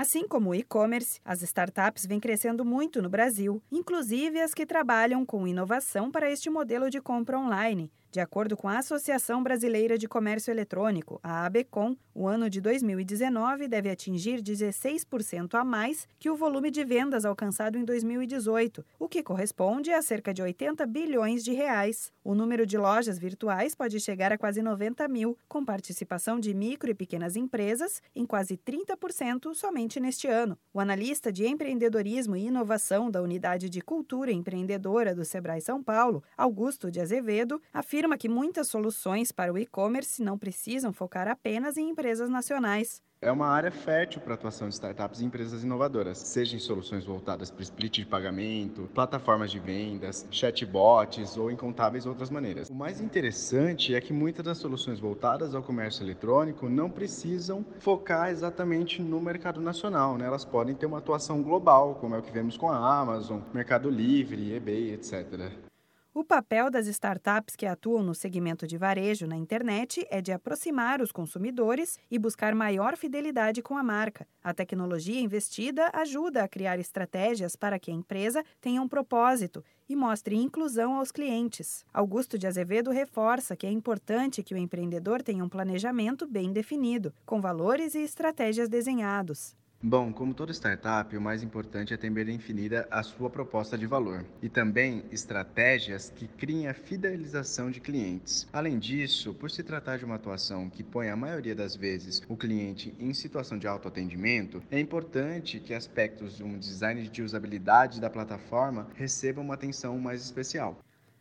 Assim como o e-commerce, as startups vêm crescendo muito no Brasil, inclusive as que trabalham com inovação para este modelo de compra online. De acordo com a Associação Brasileira de Comércio Eletrônico, a ABECOM, o ano de 2019 deve atingir 16% a mais que o volume de vendas alcançado em 2018, o que corresponde a cerca de 80 bilhões de reais. O número de lojas virtuais pode chegar a quase 90 mil, com participação de micro e pequenas empresas em quase 30% somente neste ano. O analista de empreendedorismo e inovação da Unidade de Cultura Empreendedora do Sebrae São Paulo, Augusto de Azevedo, afirma afirma que muitas soluções para o e-commerce não precisam focar apenas em empresas nacionais. É uma área fértil para a atuação de startups e empresas inovadoras, seja em soluções voltadas para split de pagamento, plataformas de vendas, chatbots ou incontáveis outras maneiras. O mais interessante é que muitas das soluções voltadas ao comércio eletrônico não precisam focar exatamente no mercado nacional, né? elas podem ter uma atuação global, como é o que vemos com a Amazon, Mercado Livre, eBay, etc. O papel das startups que atuam no segmento de varejo na internet é de aproximar os consumidores e buscar maior fidelidade com a marca. A tecnologia investida ajuda a criar estratégias para que a empresa tenha um propósito e mostre inclusão aos clientes. Augusto de Azevedo reforça que é importante que o empreendedor tenha um planejamento bem definido, com valores e estratégias desenhados. Bom, como toda startup, o mais importante é ter bem definida a sua proposta de valor e também estratégias que criem a fidelização de clientes. Além disso, por se tratar de uma atuação que põe a maioria das vezes o cliente em situação de autoatendimento, é importante que aspectos de um design de usabilidade da plataforma recebam uma atenção mais especial.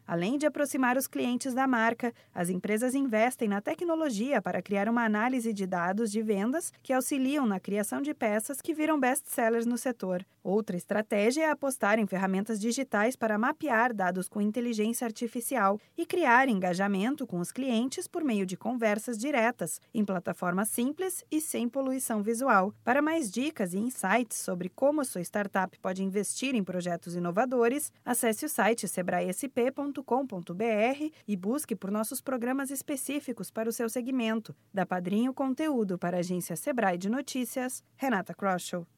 Além de aproximar os clientes da marca, as empresas investem na tecnologia para criar uma análise de dados de vendas que auxiliam na criação de peças que viram best-sellers no setor. Outra estratégia é apostar em ferramentas digitais para mapear dados com inteligência artificial e criar engajamento com os clientes por meio de conversas diretas, em plataformas simples e sem poluição visual. Para mais dicas e insights sobre como a sua startup pode investir em projetos inovadores, acesse o site sebraesp.com padrinho.com.br e busque por nossos programas específicos para o seu segmento. Da Padrinho Conteúdo para a agência Sebrae de Notícias, Renata Kroschel.